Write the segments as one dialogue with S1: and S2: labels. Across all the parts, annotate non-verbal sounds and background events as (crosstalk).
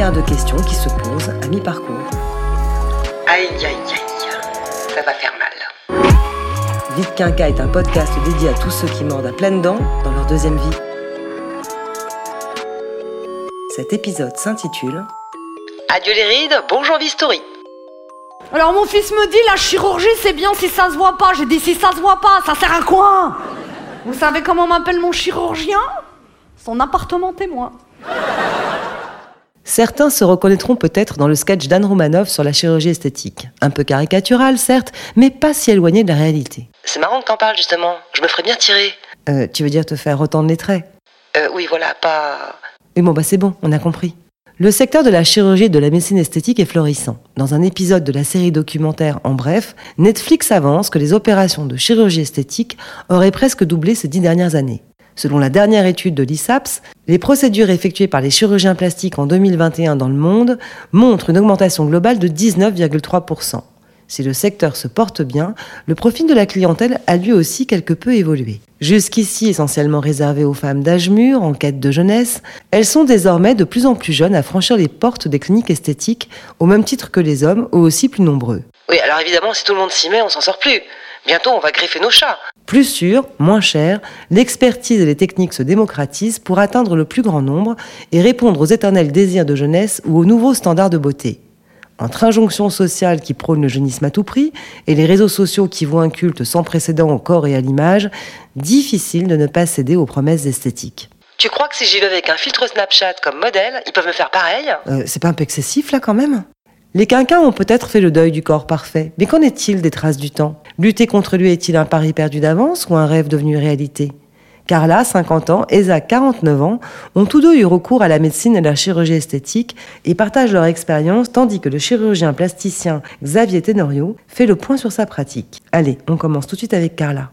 S1: De questions qui se posent à mi-parcours.
S2: Aïe, aïe, aïe. Ça va faire mal.
S1: Vite Quinca est un podcast dédié à tous ceux qui mordent à pleines dents dans leur deuxième vie. Cet épisode s'intitule
S2: Adieu les rides, bonjour Vistory.
S3: Alors mon fils me dit la chirurgie c'est bien si ça se voit pas. J'ai dit si ça se voit pas, ça sert à quoi? Vous savez comment m'appelle mon chirurgien? Son appartement témoin.
S1: Certains se reconnaîtront peut-être dans le sketch d'Anne Romanoff sur la chirurgie esthétique. Un peu caricatural, certes, mais pas si éloigné de la réalité.
S2: C'est marrant que t'en parles justement. Je me ferais bien tirer.
S1: Euh, tu veux dire te faire retendre les traits
S2: Euh, oui, voilà, pas.
S1: Mais bon, bah c'est bon, on a compris. Le secteur de la chirurgie et de la médecine esthétique est florissant. Dans un épisode de la série documentaire En bref, Netflix avance que les opérations de chirurgie esthétique auraient presque doublé ces dix dernières années. Selon la dernière étude de l'ISAPS, les procédures effectuées par les chirurgiens plastiques en 2021 dans le monde montrent une augmentation globale de 19,3%. Si le secteur se porte bien, le profil de la clientèle a lui aussi quelque peu évolué. Jusqu'ici essentiellement réservé aux femmes d'âge mûr, en quête de jeunesse, elles sont désormais de plus en plus jeunes à franchir les portes des cliniques esthétiques, au même titre que les hommes, ou aussi plus nombreux.
S2: Oui, alors évidemment, si tout le monde s'y met, on s'en sort plus. Bientôt, on va greffer nos chats.
S1: Plus sûr, moins cher, l'expertise et les techniques se démocratisent pour atteindre le plus grand nombre et répondre aux éternels désirs de jeunesse ou aux nouveaux standards de beauté. Entre injonctions sociales qui prônent le jeunisme à tout prix et les réseaux sociaux qui vouent un culte sans précédent au corps et à l'image, difficile de ne pas céder aux promesses esthétiques.
S2: Tu crois que si j'y vais avec un filtre Snapchat comme modèle, ils peuvent me faire pareil?
S1: Euh, c'est pas un peu excessif là quand même? Les quinquins ont peut-être fait le deuil du corps parfait, mais qu'en est-il des traces du temps? Lutter contre lui est-il un pari perdu d'avance ou un rêve devenu réalité? Carla, 50 ans, Zach, 49 ans, ont tous deux eu recours à la médecine et à la chirurgie esthétique et partagent leur expérience tandis que le chirurgien plasticien Xavier Tenorio fait le point sur sa pratique. Allez, on commence tout de suite avec Carla.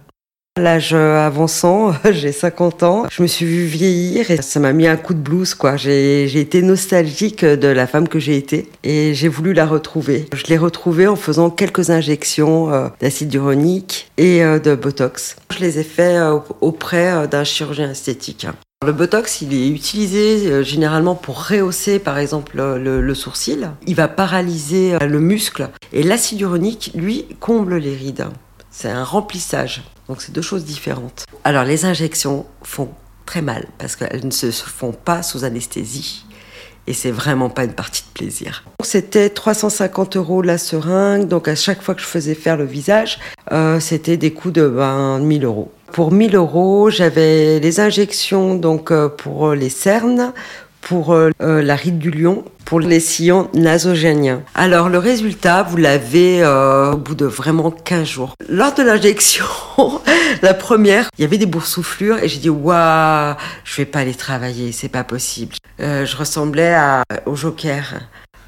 S4: L'âge avançant, (laughs) j'ai 50 ans, je me suis vue vieillir et ça m'a mis un coup de blues. J'ai été nostalgique de la femme que j'ai été et j'ai voulu la retrouver. Je l'ai retrouvée en faisant quelques injections euh, d'acide uronique et euh, de botox. Je les ai fait euh, auprès euh, d'un chirurgien esthétique. Le botox, il est utilisé euh, généralement pour rehausser, par exemple, euh, le, le sourcil. Il va paralyser euh, le muscle. Et l'acide uronique, lui, comble les rides. C'est un remplissage. Donc, c'est deux choses différentes. Alors, les injections font très mal parce qu'elles ne se font pas sous anesthésie. Et c'est vraiment pas une partie de plaisir. C'était 350 euros la seringue. Donc, à chaque fois que je faisais faire le visage, euh, c'était des coûts de ben, 1000 euros. Pour 1000 euros, j'avais les injections donc euh, pour les cernes, pour euh, euh, la ride du lion, pour les sillons nasogéniens. Alors le résultat, vous l'avez euh, au bout de vraiment 15 jours. Lors de l'injection, (laughs) la première, il y avait des boursouflures et j'ai dit waouh, je vais pas aller travailler, c'est pas possible. Je ressemblais à, au Joker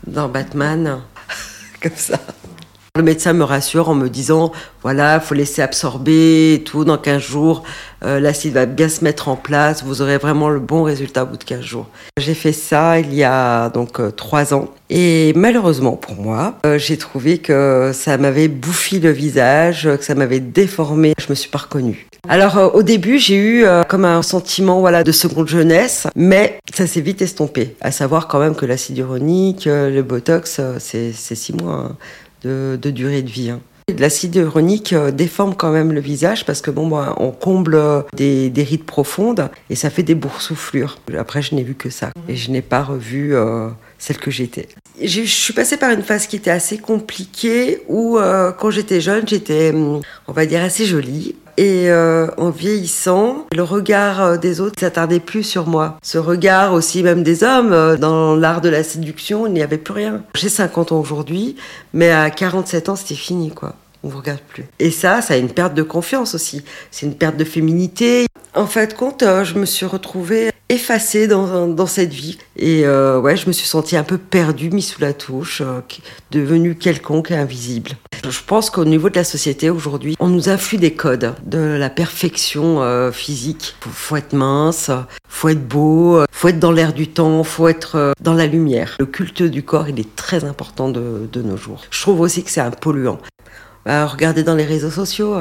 S4: dans Batman, (laughs) comme ça. Le médecin me rassure en me disant, voilà, faut laisser absorber et tout, dans 15 jours, euh, l'acide va bien se mettre en place, vous aurez vraiment le bon résultat au bout de 15 jours. J'ai fait ça il y a donc euh, 3 ans et malheureusement pour moi, euh, j'ai trouvé que ça m'avait bouffi le visage, que ça m'avait déformé, je me suis pas reconnue. Alors euh, au début, j'ai eu comme un sentiment voilà de seconde jeunesse, mais ça s'est vite estompé. À savoir quand même que l'acide uronique, le botox, c'est c'est 6 mois. hein de, durée de vie. hein. L'acide uronique euh, déforme quand même le visage parce que bon, bah, on comble euh, des, des rides profondes et ça fait des boursouflures. Après, je n'ai vu que ça et je n'ai pas revu euh, celle que j'étais. Je suis passée par une phase qui était assez compliquée où, euh, quand j'étais jeune, j'étais, hum, on va dire, assez jolie. Et euh, en vieillissant, le regard euh, des autres s'attardait plus sur moi. Ce regard aussi même des hommes, dans l'art de la séduction, il n'y avait plus rien. J'ai 50 ans aujourd'hui, mais à 47 ans, c'était fini, quoi. On vous regarde plus. Et ça, ça a une perte de confiance aussi. C'est une perte de féminité. En fait, compte, je me suis retrouvée effacée dans, dans cette vie. Et euh, ouais, je me suis sentie un peu perdue, mise sous la touche, euh, devenue quelconque et invisible. Je pense qu'au niveau de la société aujourd'hui, on nous influe des codes de la perfection euh, physique. Faut, faut être mince, faut être beau, faut être dans l'air du temps, faut être dans la lumière. Le culte du corps, il est très important de, de nos jours. Je trouve aussi que c'est un polluant. Regardez dans les réseaux sociaux,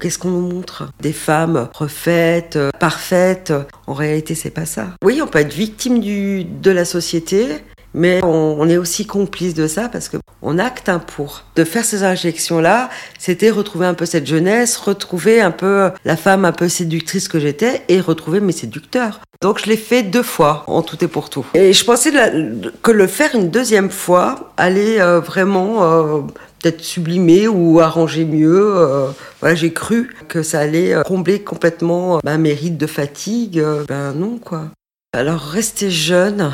S4: qu'est-ce qu'on nous montre Des femmes refaites, euh, parfaites. En réalité, c'est pas ça. Oui, on peut être victime de la société, mais on, est aussi complice de ça parce que on acte un pour. De faire ces injections-là, c'était retrouver un peu cette jeunesse, retrouver un peu la femme un peu séductrice que j'étais et retrouver mes séducteurs. Donc je l'ai fait deux fois, en tout et pour tout. Et je pensais que le faire une deuxième fois allait euh, vraiment euh, peut-être sublimer ou arranger mieux. euh, voilà, j'ai cru que ça allait combler complètement ma mérite de fatigue. ben non, quoi. Alors, rester jeune,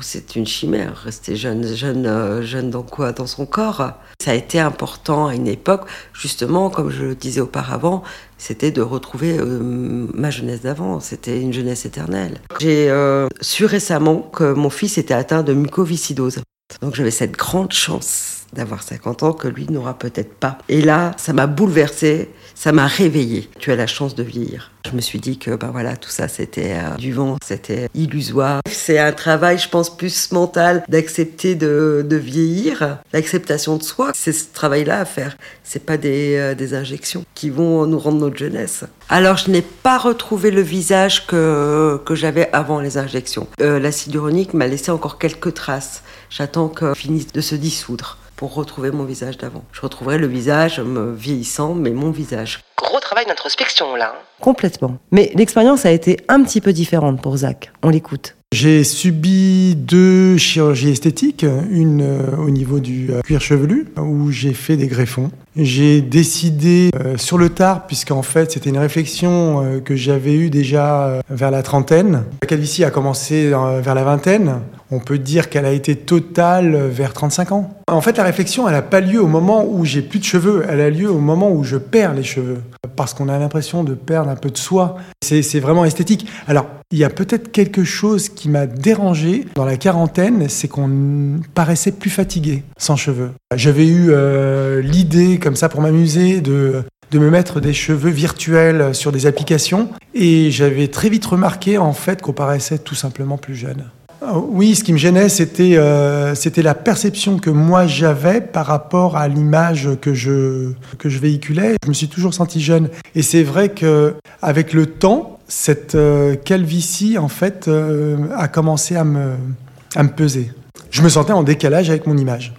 S4: c'est une chimère. Rester jeune, jeune, euh, jeune dans quoi? Dans son corps. Ça a été important à une époque, justement, comme je le disais auparavant, c'était de retrouver euh, ma jeunesse d'avant. C'était une jeunesse éternelle. J'ai euh, su récemment que mon fils était atteint de mucoviscidose. Donc j'avais cette grande chance d'avoir 50 ans que lui n'aura peut-être pas. Et là, ça m'a bouleversée, ça m'a réveillée. Tu as la chance de vieillir. Je me suis dit que ben voilà, tout ça c'était euh, du vent, c'était illusoire. C'est un travail, je pense, plus mental d'accepter de, vieillir, l'acceptation de soi. C'est ce travail-là à faire. C'est pas des, euh, des injections qui vont nous rendre notre jeunesse. Alors je n'ai pas retrouvé le visage que, que j'avais avant les injections. Euh, L'acide uronique m'a laissé encore quelques traces. J'attends qu'il finisse de se dissoudre pour retrouver mon visage d'avant. Je retrouverai le visage me vieillissant, mais mon visage.
S2: Gros travail d'introspection là. hein.
S1: Complètement. Mais l'expérience a été un petit peu différente pour Zach. On l'écoute.
S5: J'ai subi deux chirurgies esthétiques, une euh, au niveau du euh, cuir chevelu, où j'ai fait des greffons. J'ai décidé euh, sur le tard, puisqu'en fait c'était une réflexion que j'avais eue déjà vers la trentaine. La calvitie a commencé vers la vingtaine. On peut dire qu'elle a été totale vers 35 ans. En fait, la réflexion, elle n'a pas lieu au moment où j'ai plus de cheveux, elle a lieu au moment où je perds les cheveux. Parce qu'on a l'impression de perdre un peu de soi. C'est vraiment esthétique. Alors, il y a peut-être quelque chose qui m'a dérangé dans la quarantaine, c'est qu'on paraissait plus fatigué sans cheveux. J'avais eu euh, l'idée, comme ça, pour m'amuser, de de me mettre des cheveux virtuels sur des applications et j'avais très vite remarqué en fait qu'on paraissait tout simplement plus jeune. Euh, Oui, ce qui me gênait, c'était euh, la perception que moi j'avais par rapport à l'image que je que je véhiculais. Je me suis toujours senti jeune, et c'est vrai que avec le temps, cette euh, calvitie en fait euh, a commencé à me à me peser. Je me sentais en décalage avec mon image.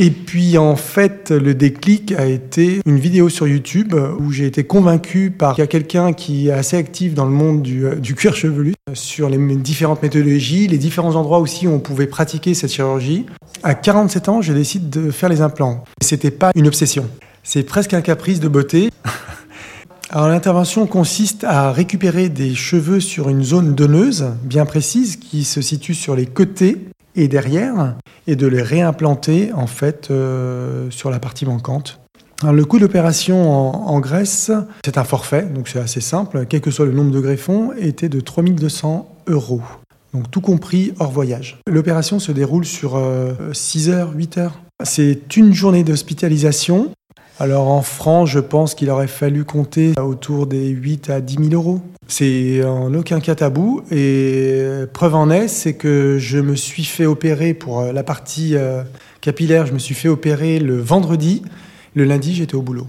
S5: Et puis en fait, le déclic a été une vidéo sur YouTube où j'ai été convaincu par qu'il y a quelqu'un qui est assez actif dans le monde du, euh, du cuir chevelu sur les différentes méthodologies, les différents endroits aussi où on pouvait pratiquer cette chirurgie. À 47 ans, je décide de faire les implants. C'était pas une obsession. C'est presque un caprice de beauté. (laughs) Alors l'intervention consiste à récupérer des cheveux sur une zone donneuse bien précise qui se situe sur les côtés et derrière et de les réimplanter en fait euh, sur la partie manquante. Le coût d'opération en, en Grèce, c'est un forfait, donc c'est assez simple, quel que soit le nombre de greffons, était de 3200 euros. Donc tout compris hors voyage. L'opération se déroule sur 6 heures, 8 heures. C'est une journée d'hospitalisation. Alors en francs, je pense qu'il aurait fallu compter autour des 8 à 10 000 euros. C'est en aucun cas tabou. Et preuve en est, c'est que je me suis fait opérer pour euh, la partie euh, capillaire, je me suis fait opérer le vendredi. Le lundi, j'étais au boulot.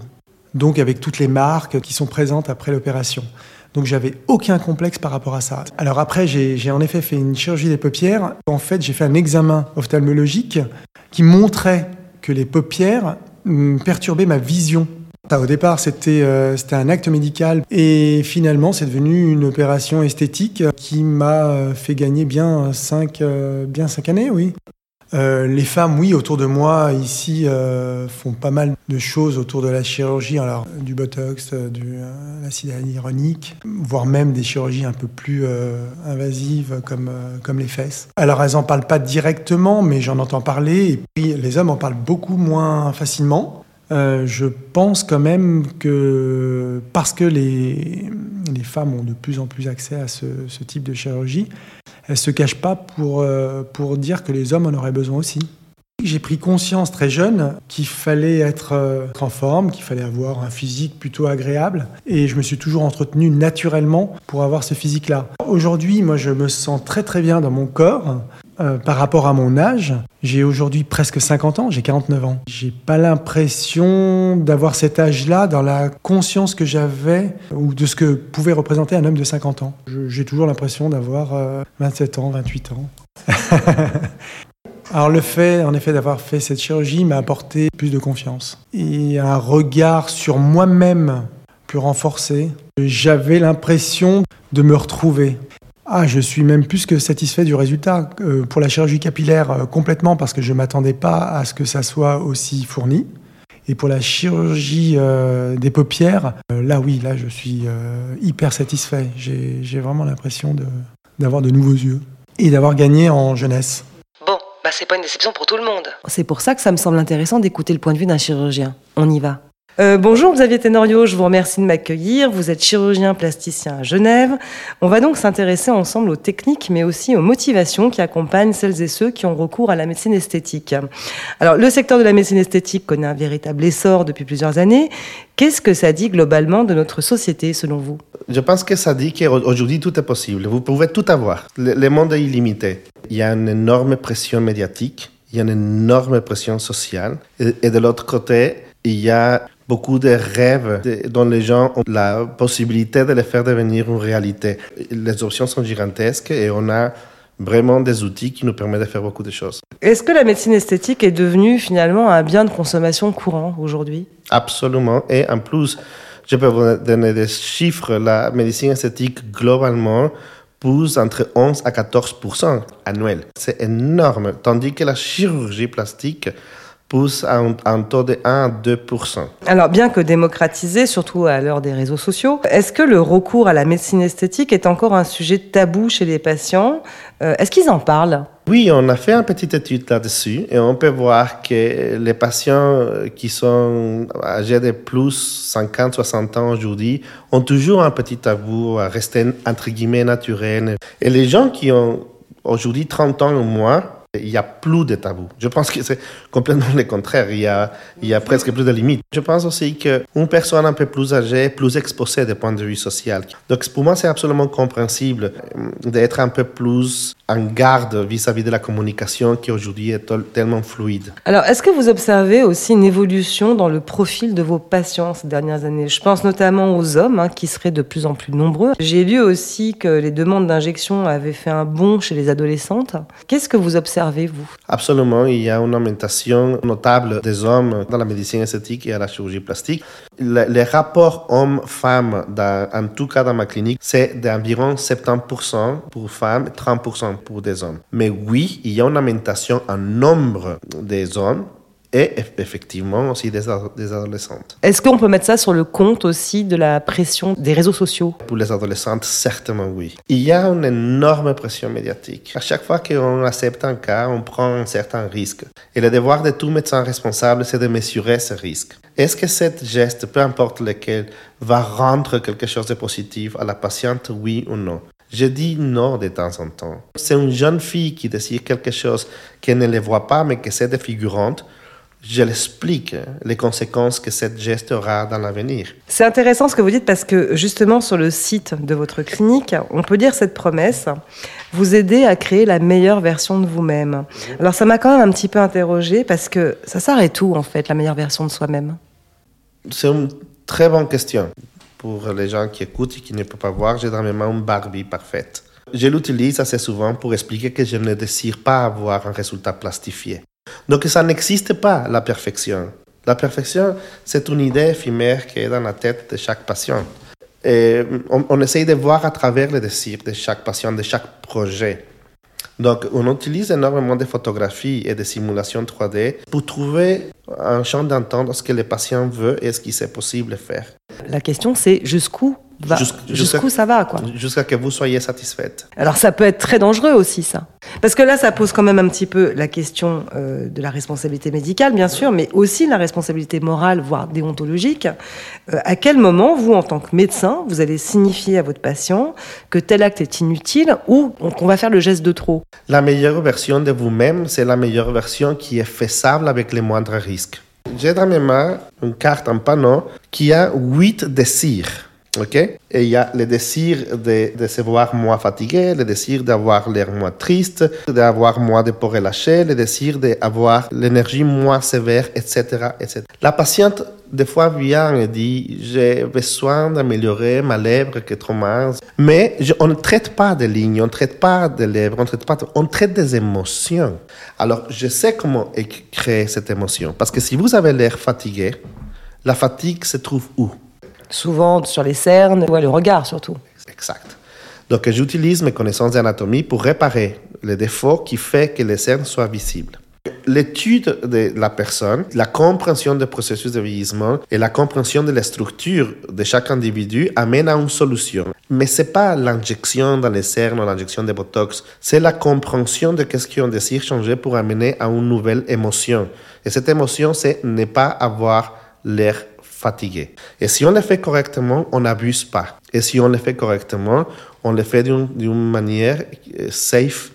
S5: Donc avec toutes les marques qui sont présentes après l'opération. Donc j'avais aucun complexe par rapport à ça. Alors après, j'ai en effet fait une chirurgie des paupières. En fait, j'ai fait un examen ophtalmologique qui montrait que les paupières hum, perturbaient ma vision. Au départ, c'était euh, c'était un acte médical et finalement, c'est devenu une opération esthétique qui m'a euh, fait gagner bien 5 bien cinq années, oui. Euh, les femmes, oui, autour de moi, ici, euh, font pas mal de choses autour de la chirurgie, alors du botox, euh, de l'acide hyaluronique, voire même des chirurgies un peu plus euh, invasives comme, euh, comme les fesses. Alors elles en parlent pas directement, mais j'en entends parler, et puis les hommes en parlent beaucoup moins facilement. Euh, je pense quand même que parce que les, les femmes ont de plus en plus accès à ce, type de chirurgie, elles ne se cachent pas pour, euh, pour dire que les hommes en auraient besoin aussi. J'ai pris conscience très jeune qu'il fallait être euh, en forme, qu'il fallait avoir un physique plutôt agréable. Et je me suis toujours entretenu naturellement pour avoir ce physique-là. Aujourd'hui, moi, je me sens très très bien dans mon corps. Euh, par rapport à mon âge, j'ai aujourd'hui presque 50 ans, j'ai 49 ans. J'ai pas l'impression d'avoir cet âge-là dans la conscience que j'avais ou de ce que pouvait représenter un homme de 50 ans. J'ai toujours l'impression d'avoir 27 ans, 28 ans. (laughs) Alors le fait, en effet, d'avoir fait cette chirurgie m'a apporté plus de confiance et un regard sur moi-même plus renforcé. J'avais l'impression de me retrouver. Ah, je suis même plus que satisfait du résultat. Euh, pour la chirurgie capillaire, euh, complètement, parce que je ne m'attendais pas à ce que ça soit aussi fourni. Et pour la chirurgie euh, des paupières, là oui, là je suis hyper satisfait. J'ai vraiment l'impression d'avoir de nouveaux yeux et d'avoir gagné en jeunesse.
S2: Bah, c'est pas une déception pour tout le monde.
S1: C'est pour ça que ça me semble intéressant d'écouter le point de vue d'un chirurgien. On y va. Euh, bonjour Xavier Tenorio, je vous remercie de m'accueillir. Vous êtes chirurgien plasticien à Genève. On va donc s'intéresser ensemble aux techniques, mais aussi aux motivations qui accompagnent celles et ceux qui ont recours à la médecine esthétique. Alors, le secteur de la médecine esthétique connaît un véritable essor depuis plusieurs années. Qu'est-ce que ça dit globalement de notre société, selon vous?
S6: Je pense que ça dit qu'aujourd'hui tout est possible. Vous pouvez tout avoir. Le, monde est illimité. Il y a une énorme pression médiatique, il y a une énorme pression sociale. et de l'autre côté, il y a beaucoup de rêves dont les gens ont la possibilité de les faire devenir une réalité. Les options sont gigantesques et on a vraiment des outils qui nous permettent de faire beaucoup de choses.
S1: Est-ce que la médecine esthétique est devenue finalement un bien de consommation courant aujourd'hui?
S6: Absolument. Et en plus, je peux vous donner des chiffres. La médecine esthétique globalement pousse entre 11 à 14% annuel. C'est énorme. Tandis que la chirurgie plastique pousse à un, taux de 1 à 2
S1: Alors, bien que démocratisé, surtout à l'heure des réseaux sociaux, est-ce que le recours à la médecine esthétique est encore un sujet tabou chez les patients? Euh, Est-ce qu'ils en parlent?
S6: Oui, on a fait une petite étude là-dessus et on peut voir que les patients qui sont âgés de plus 50-60 ans aujourd'hui ont toujours un petit tabou à rester entre guillemets naturel. Et les gens qui ont aujourd'hui 30 ans ou moins, il n'y a plus de tabous. Je pense que c'est complètement le contraire. Il y a, presque plus de limites. Je pense aussi qu'une personne un peu plus âgée, plus exposée du point de vue social. Donc pour moi, c'est absolument compréhensible d'être un peu plus en garde vis-à-vis de la communication qui aujourd'hui est tellement fluide.
S1: Alors, est-ce que vous observez aussi une évolution dans le profil de vos patients ces dernières années? Je pense notamment aux hommes hein, qui seraient de plus en plus nombreux. J'ai lu aussi que les demandes d'injection avaient fait un bond chez les adolescentes. Qu'est-ce que vous
S6: Absolument, il y a une augmentation notable des hommes dans la médecine esthétique et à la chirurgie plastique. Le, les rapports hommes-femmes, en tout cas dans ma clinique, c'est d'environ 70% pour femmes, 30% pour des hommes. Mais oui, il y a une augmentation en nombre des hommes et effectivement aussi des, des adolescentes.
S1: Est-ce qu'on peut mettre ça sur le compte aussi de la pression des réseaux sociaux?
S6: Pour les adolescentes, certainement oui. Il y a une énorme pression médiatique. À chaque fois qu'on accepte un cas, on prend un certain risque. Et le devoir de tout médecin responsable, c'est de mesurer ce risque. Est-ce que cet geste, peu importe lequel, va rendre quelque chose de positif à la patiente, oui ou non? Je dis non de temps en temps. C'est une jeune fille qui décide quelque chose qu'elle ne le voit pas, mais que c'est défigurante. Je l'explique les conséquences que cette geste aura dans l'avenir.
S1: C'est intéressant ce que vous dites parce que justement sur le site de votre clinique, on peut dire cette promesse vous aider à créer la meilleure version de vous-même. Alors ça m'a quand même un petit peu interrogé parce que ça s'arrête où en fait la meilleure version de soi-même
S6: C'est une très bonne question pour les gens qui écoutent et qui ne peuvent pas voir, j'ai dans mes mains une Barbie parfaite. Je l'utilise assez souvent pour expliquer que je ne désire pas avoir un résultat plastifié. Donc ça n'existe pas, la perfection. La perfection, c'est une idée éphémère qui est dans la tête de chaque patient. Et on, on essaye de voir à travers les désirs de chaque patient, de chaque projet. Donc, on utilise énormément de photographies et de simulations 3D pour trouver un champ d'entente ce que le patient veut et ce qui est possible de faire.
S1: La question, c'est jusqu'où va-
S6: Jusqu'-
S1: jusqu'où ça va, quoi.
S6: Jusqu'à que vous soyez satisfaite.
S1: Alors ça peut être très dangereux aussi, ça. Parce que là, ça pose quand même un petit peu la question euh, de la responsabilité médicale, bien sûr, mais aussi la responsabilité morale, voire déontologique. Euh, à quel moment, vous, en tant que médecin, vous allez signifier à votre patient que tel acte est inutile ou qu'on va faire le geste de trop?
S6: La meilleure version de vous-même, c'est la meilleure version qui est faisable avec les moindres risques. J'ai dans mes mains une carte, un panneau qui a huit désirs. OK? Et il y a le désir de, se voir moins fatigué, le désir d'avoir l'air moins triste, d'avoir moins de peau relâchée, le désir d'avoir l'énergie moins sévère, etc., etc. La patiente, des fois, vient et dit J'ai besoin d'améliorer ma lèvre qui est trop mince. Mais on ne traite pas de lignes, on ne traite pas de lèvres, on, traite pas de- on traite des émotions. Alors, je sais comment créer cette émotion. Parce que si vous avez l'air fatigué, la fatigue se trouve où?
S1: Souvent sur les cernes, ouais, le regard surtout.
S6: Exact. Donc, j'utilise mes connaissances d'anatomie pour réparer les défauts qui fait que les cernes soient visibles. L'étude de la personne, la compréhension des processus de vieillissement et la compréhension de la structure de chaque individu amène à une solution. Mais c'est pas l'injection dans les cernes ou l'injection de Botox, c'est la compréhension de qu'est-ce qu'on désire changer pour amener à une nouvelle émotion. Et cette émotion, c'est ne pas avoir l'air fatigué. Et si on le fait correctement, on n'abuse pas. Et si on le fait correctement, on le fait d'une manière euh, safe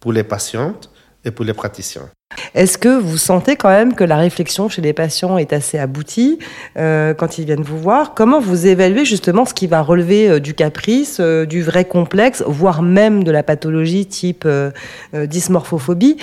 S6: pour les patientes et pour les praticiens.
S1: Est-ce que vous sentez quand même que la réflexion chez les patients est assez aboutie euh, quand ils viennent vous voir? Comment vous évaluez justement ce qui va relever euh, du caprice, euh, du vrai complexe, voire même de la pathologie type dysmorphophobie?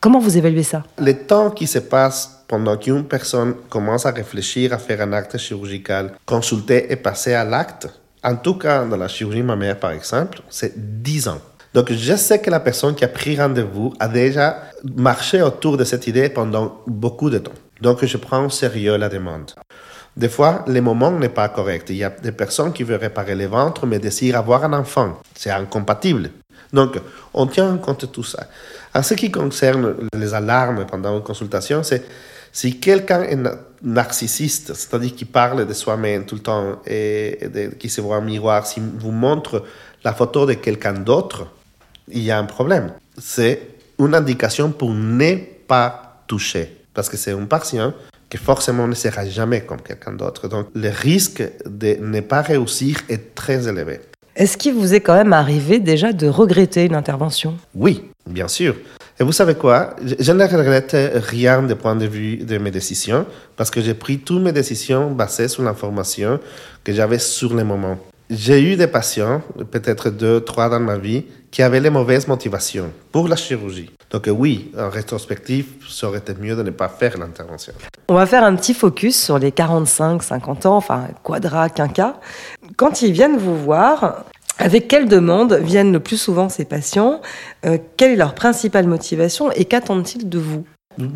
S1: Comment vous évaluez ça?
S6: Le temps qui se passe pendant qu'une personne commence à réfléchir à faire un acte chirurgical, consulter et passer à l'acte, en tout cas dans la chirurgie mammaire par exemple, c'est 10 ans. Donc je sais que la personne qui a pris rendez-vous a déjà marché autour de cette idée pendant beaucoup de temps. Donc je prends au sérieux la demande. Des fois, le moment n'est pas correct. Il y a des personnes qui veulent réparer le ventre mais désirent avoir un enfant. C'est incompatible. Donc, on tient en compte tout ça. En ce qui concerne les alarmes pendant une consultation, c'est si quelqu'un est na- narcissiste, c'est-à-dire qui parle de soi-même tout le temps et, et de- qui se voit en miroir, s'il vous montre la photo de quelqu'un d'autre, il y a un problème. C'est une indication pour ne pas toucher. Parce que c'est un patient qui forcément ne sera jamais comme quelqu'un d'autre. Donc, le risque de ne pas réussir est très élevé.
S1: Est-ce qu'il vous est quand même arrivé déjà de regretter une intervention?
S6: Oui, bien sûr. Et vous savez quoi? Je ne regrette rien du point de vue de mes décisions parce que j'ai pris toutes mes décisions basées sur l'information que j'avais sur le moment. J'ai eu des patients, peut-être deux, trois dans ma vie, qui avaient les mauvaises motivations pour la chirurgie. Donc oui, en rétrospective, ça aurait été mieux de ne pas faire l'intervention.
S1: On va faire un petit focus sur les 45-50 ans, enfin quadra, quinca. Quand ils viennent vous voir, avec quelle demande viennent le plus souvent ces patients Euh, Quelle est leur principale motivation et qu'attendent-ils de vous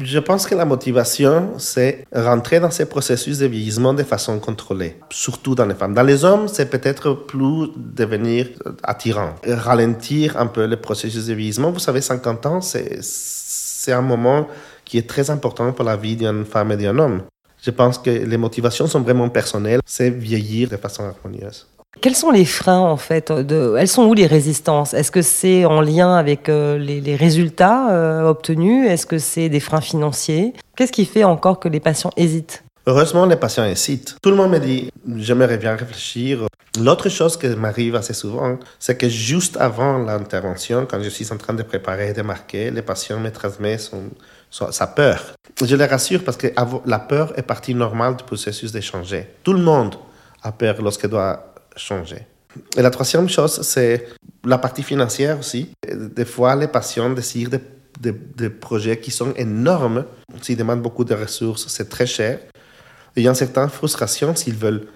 S6: Je pense que la motivation, c'est rentrer dans ces processus de vieillissement de façon contrôlée, surtout dans les femmes. Dans les hommes, c'est peut-être plus devenir attirant, ralentir un peu le processus de vieillissement. Vous savez, 50 ans, c'est un moment qui est très important pour la vie d'une femme et d'un homme. Je pense que les motivations sont vraiment personnelles, c'est vieillir de façon harmonieuse.
S1: Quels sont les freins en fait. Elles sont où les résistances? Est-ce que c'est en lien avec euh, les, résultats euh, obtenus? Est-ce que c'est des freins financiers? Qu'est-ce qui fait encore que les patients hésitent?
S6: Heureusement, les patients hésitent. Tout le monde me dit, j'aimerais bien réfléchir. L'autre chose qui m'arrive assez souvent, c'est que juste avant l'intervention, quand je suis en train de préparer et de marquer, les patients me transmettent sa peur. Je les rassure parce que la peur est partie normale du processus de changer. Tout le monde a peur lorsqu'il doit changer. Et la troisième chose, c'est la partie financière aussi. Des fois, les patients désirent des, des- des projets qui sont énormes, s'ils demandent beaucoup de ressources, c'est très cher. Il y a une certaine frustration s'ils veulent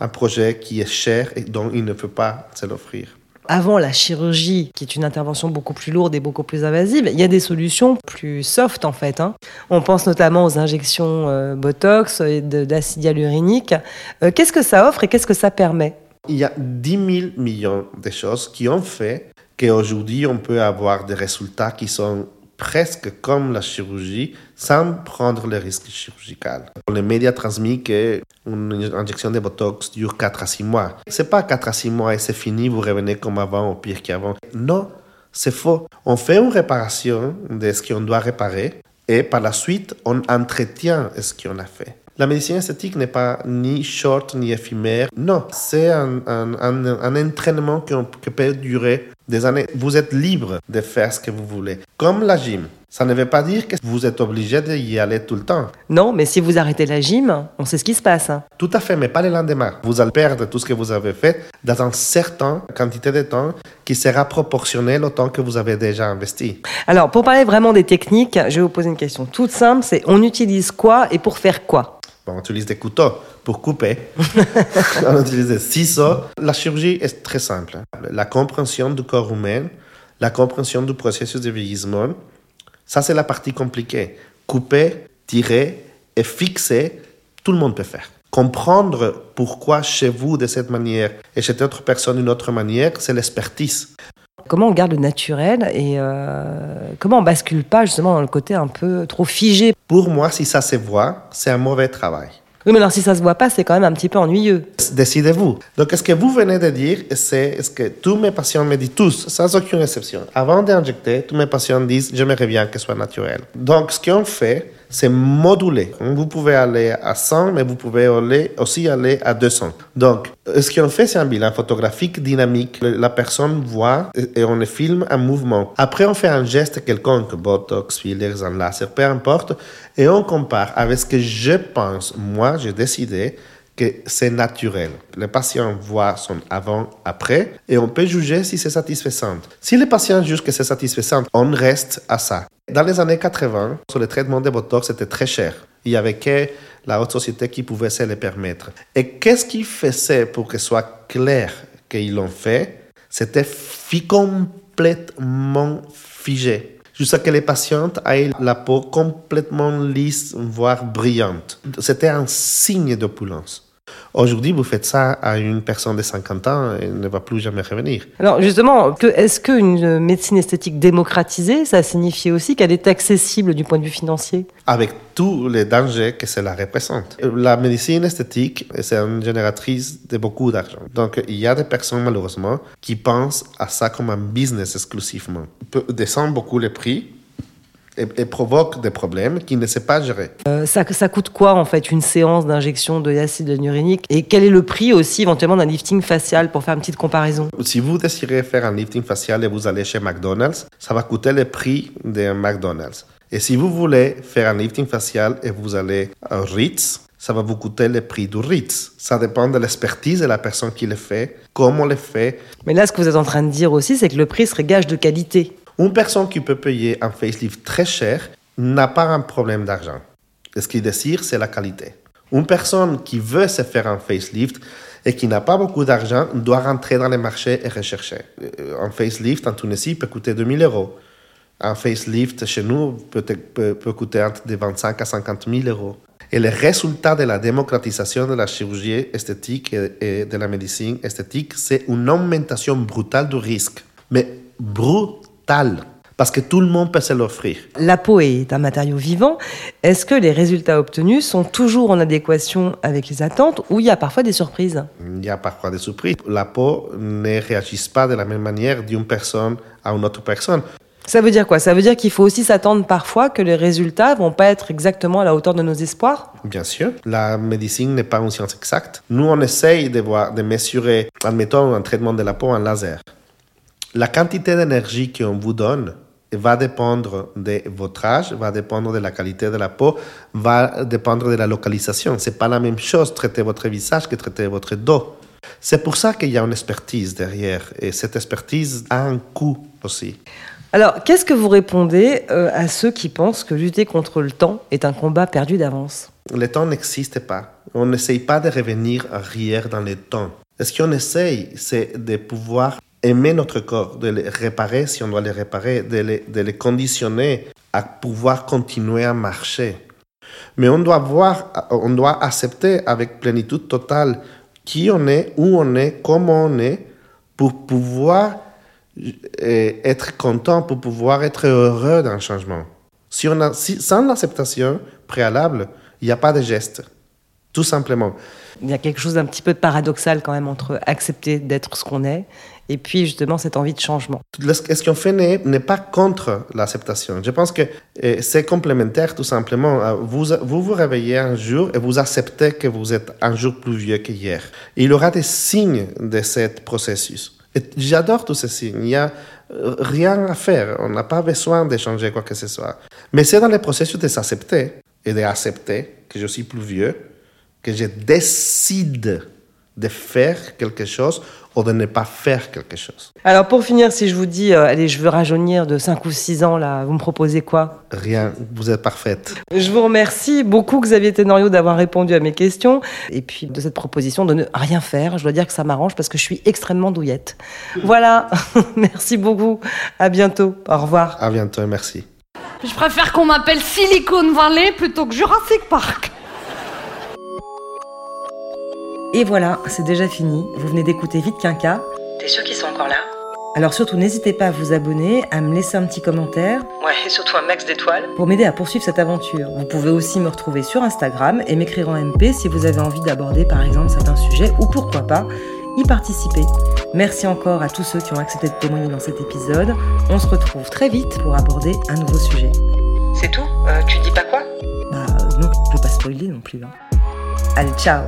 S6: un projet qui est cher et dont ils ne peuvent pas se l'offrir.
S1: Avant la chirurgie, qui est une intervention beaucoup plus lourde et beaucoup plus invasive, il y a des solutions plus soft en fait. hein. On pense notamment aux injections euh, Botox et de- d'acide hyaluronique. Euh, qu'est-ce que ça offre et qu'est-ce que ça permet?
S6: Il y a 10 000 millions de choses qui ont fait qu'aujourd'hui, on peut avoir des résultats qui sont presque comme la chirurgie sans prendre le risque chirurgical. Les médias transmettent qu'une injection de Botox dure 4 à 6 mois. C'est pas 4 à 6 mois et c'est fini, vous revenez comme avant ou pire qu'avant. Non, c'est faux. On fait une réparation de ce qu'on doit réparer et par la suite, on entretient ce qu'on a fait. La médecine esthétique n'est pas ni short ni éphémère. Non, c'est un, un, un, un, entraînement qui peut durer des années. Vous êtes libre de faire ce que vous voulez. Comme la gym. Ça ne veut pas dire que vous êtes obligé d'y aller tout le temps.
S1: Non, mais si vous arrêtez la gym, on sait ce qui se passe. hein.
S6: Tout à fait, mais pas le lendemain. Vous allez perdre tout ce que vous avez fait dans une certaine quantité de temps qui sera proportionnelle au temps que vous avez déjà investi.
S1: Alors, pour parler vraiment des techniques, je vais vous poser une question toute simple, c'est on utilise quoi et pour faire quoi?
S6: Bon, on utilise des couteaux pour couper. (laughs) on utilise des ciseaux. La chirurgie est très simple. La compréhension du corps humain, la compréhension du processus de vieillissement, ça c'est la partie compliquée. Couper, tirer et fixer, tout le monde peut faire. Comprendre pourquoi chez vous de cette manière et chez d'autres personnes d'une autre manière, c'est l'expertise.
S1: Comment on garde le naturel et euh, comment on bascule pas justement dans le côté un peu trop figé?
S6: Pour moi, si ça se voit, c'est un mauvais travail.
S1: Oui, mais alors si ça se voit pas, c'est quand même un petit peu ennuyeux.
S6: Décidez-vous. Donc, ce que vous venez de dire, c'est ce que tous mes patients me disent, tous, sans aucune exception. Avant d'injecter, tous mes patients disent, j'aimerais bien que ce soit naturel. Donc, ce qu'on fait, c'est moduler. Vous pouvez aller à 100, mais vous pouvez aller, aussi aller à 200. Donc, ce qu'on fait, c'est un bilan photographique dynamique. La personne voit et on filme un mouvement. Après, on fait un geste quelconque, botox, fillers, un laser, peu importe, et on compare avec ce que je pense. Moi, j'ai décidé que c'est naturel. Le patient voit son avant-après et on peut juger si c'est satisfaisant. Si le patient juge que c'est satisfaisant, on reste à ça. Dans les années 80, sur le traitement de Botox, c'était très cher. Il y avait que la haute société qui pouvait se le permettre. Et qu'est-ce qu'ils faisaient pour que ce soit clair qu'ils l'ont fait? C'était complètement figé jusqu'à que les patientes aient la peau complètement lisse, voire brillante. C'était un signe d'opulence. Aujourd'hui, vous faites ça à une personne de 50 ans et elle ne va plus jamais revenir.
S1: Alors justement, que, est-ce qu'une médecine esthétique démocratisée, ça signifie aussi qu'elle est accessible du point de vue financier?
S6: Avec tous les dangers que cela représente. La médecine esthétique, c'est une génératrice de beaucoup d'argent. Donc il y a des personnes malheureusement qui pensent à ça comme un business exclusivement. Peut descendre beaucoup les prix et, et, provoque des problèmes qu'il ne sait pas gérer.
S1: Euh, ça, ça, coûte quoi en fait une séance d'injection de l'acide hyaluronique Et quel est le prix aussi éventuellement d'un lifting facial pour faire une petite comparaison?
S6: Si vous désirez faire un lifting facial et vous allez chez McDonald's, ça va coûter le prix d'un McDonald's. Et si vous voulez faire un lifting facial et vous allez à Ritz, ça va vous coûter le prix du Ritz. Ça dépend de l'expertise de la personne qui le fait, comment on le fait.
S1: Mais là, ce que vous êtes en train de dire aussi, c'est que le prix serait gage de qualité.
S6: Une personne qui peut payer un facelift très cher n'a pas un problème d'argent. Ce qu'il désire, c'est la qualité. Une personne qui veut se faire un facelift et qui n'a pas beaucoup d'argent doit rentrer dans les marchés et rechercher. Un facelift en Tunisie peut coûter 2000 euros. Un facelift chez nous peut, coûter entre de 25 à 50 000 euros. Et le résultat de la démocratisation de la chirurgie esthétique et de la médecine esthétique, c'est une augmentation brutale du risque. Mais brutale parce que tout le monde peut se l'offrir.
S1: La peau est un matériau vivant. Est-ce que les résultats obtenus sont toujours en adéquation avec les attentes ou il y a parfois des surprises?
S6: Il y a parfois des surprises. La peau ne réagit pas de la même manière d'une personne à une autre personne.
S1: Ça veut dire quoi? Ça veut dire qu'il faut aussi s'attendre parfois que les résultats vont pas être exactement à la hauteur de nos espoirs?
S6: Bien sûr. La médecine n'est pas une science exacte. Nous, on essaye de, voir, de mesurer, admettons, un traitement de la peau en laser. La quantité d'énergie qu'on vous donne va dépendre de votre âge, va dépendre de la qualité de la peau, va dépendre de la localisation. C'est pas la même chose traiter votre visage que traiter votre dos. C'est pour ça qu'il y a une expertise derrière et cette expertise a un coût aussi.
S1: Alors, qu'est-ce que vous répondez euh, à ceux qui pensent que lutter contre le temps est un combat perdu d'avance?
S6: Le temps n'existe pas. On n'essaye pas de revenir arrière dans le temps. Ce qu'on essaye, c'est de pouvoir aimer notre corps, de les réparer si on doit les réparer, de les, de conditionner à pouvoir continuer à marcher. Mais on doit voir, on doit accepter avec plénitude totale qui on est, où on est, comment on est, pour pouvoir et être content pour pouvoir être heureux d'un changement. Si on a, si, sans l'acceptation préalable, il n'y a pas de geste. Tout simplement.
S1: Il y a quelque chose d'un petit peu paradoxal quand même entre accepter d'être ce qu'on est et puis justement cette envie de changement.
S6: Ce qu'on fait n'est pas contre l'acceptation. Je pense que c'est complémentaire tout simplement. Euh, vous, vous vous réveillez un jour et vous acceptez que vous êtes un jour plus vieux qu'hier. Il y aura des signes de ce processus. J'adore tous ces signes. Il n'y a euh, rien à faire. On n'a pas besoin de changer quoi que ce soit. Mais c'est dans le processus de s'accepter et d'accepter que je suis plus vieux, que je décide de faire quelque chose ou de ne pas faire quelque chose.
S1: Alors pour finir, si je vous dis, euh, allez, je veux rajeunir de 5 ou 6 ans, là, vous me proposez quoi?
S6: Rien, vous êtes parfaite.
S1: Je vous remercie beaucoup Xavier Tenorio d'avoir répondu à mes questions et puis de cette proposition de ne rien faire. Je dois dire que ça m'arrange parce que je suis extrêmement douillette. Voilà, (laughs) merci beaucoup, à bientôt, au revoir.
S6: À bientôt et merci.
S3: Je préfère qu'on m'appelle Silicon Valley plutôt que Jurassic Park.
S1: Et voilà, c'est déjà fini. Vous venez d'écouter Vite Quinca.
S2: T'es sûr qu'ils sont encore là?
S1: Alors surtout, n'hésitez pas à vous abonner, à me laisser un petit commentaire.
S2: Ouais, et surtout un max d'étoiles.
S1: Pour m'aider à poursuivre cette aventure. Vous pouvez aussi me retrouver sur Instagram et m'écrire en MP si vous avez envie d'aborder par exemple certains sujets ou pourquoi pas y participer. Merci encore à tous ceux qui ont accepté de témoigner dans cet épisode. On se retrouve très vite pour aborder un nouveau sujet.
S2: C'est tout? Euh, Tu dis pas quoi?
S1: Bah non, je vais pas spoiler non plus. Hein. Allez, ciao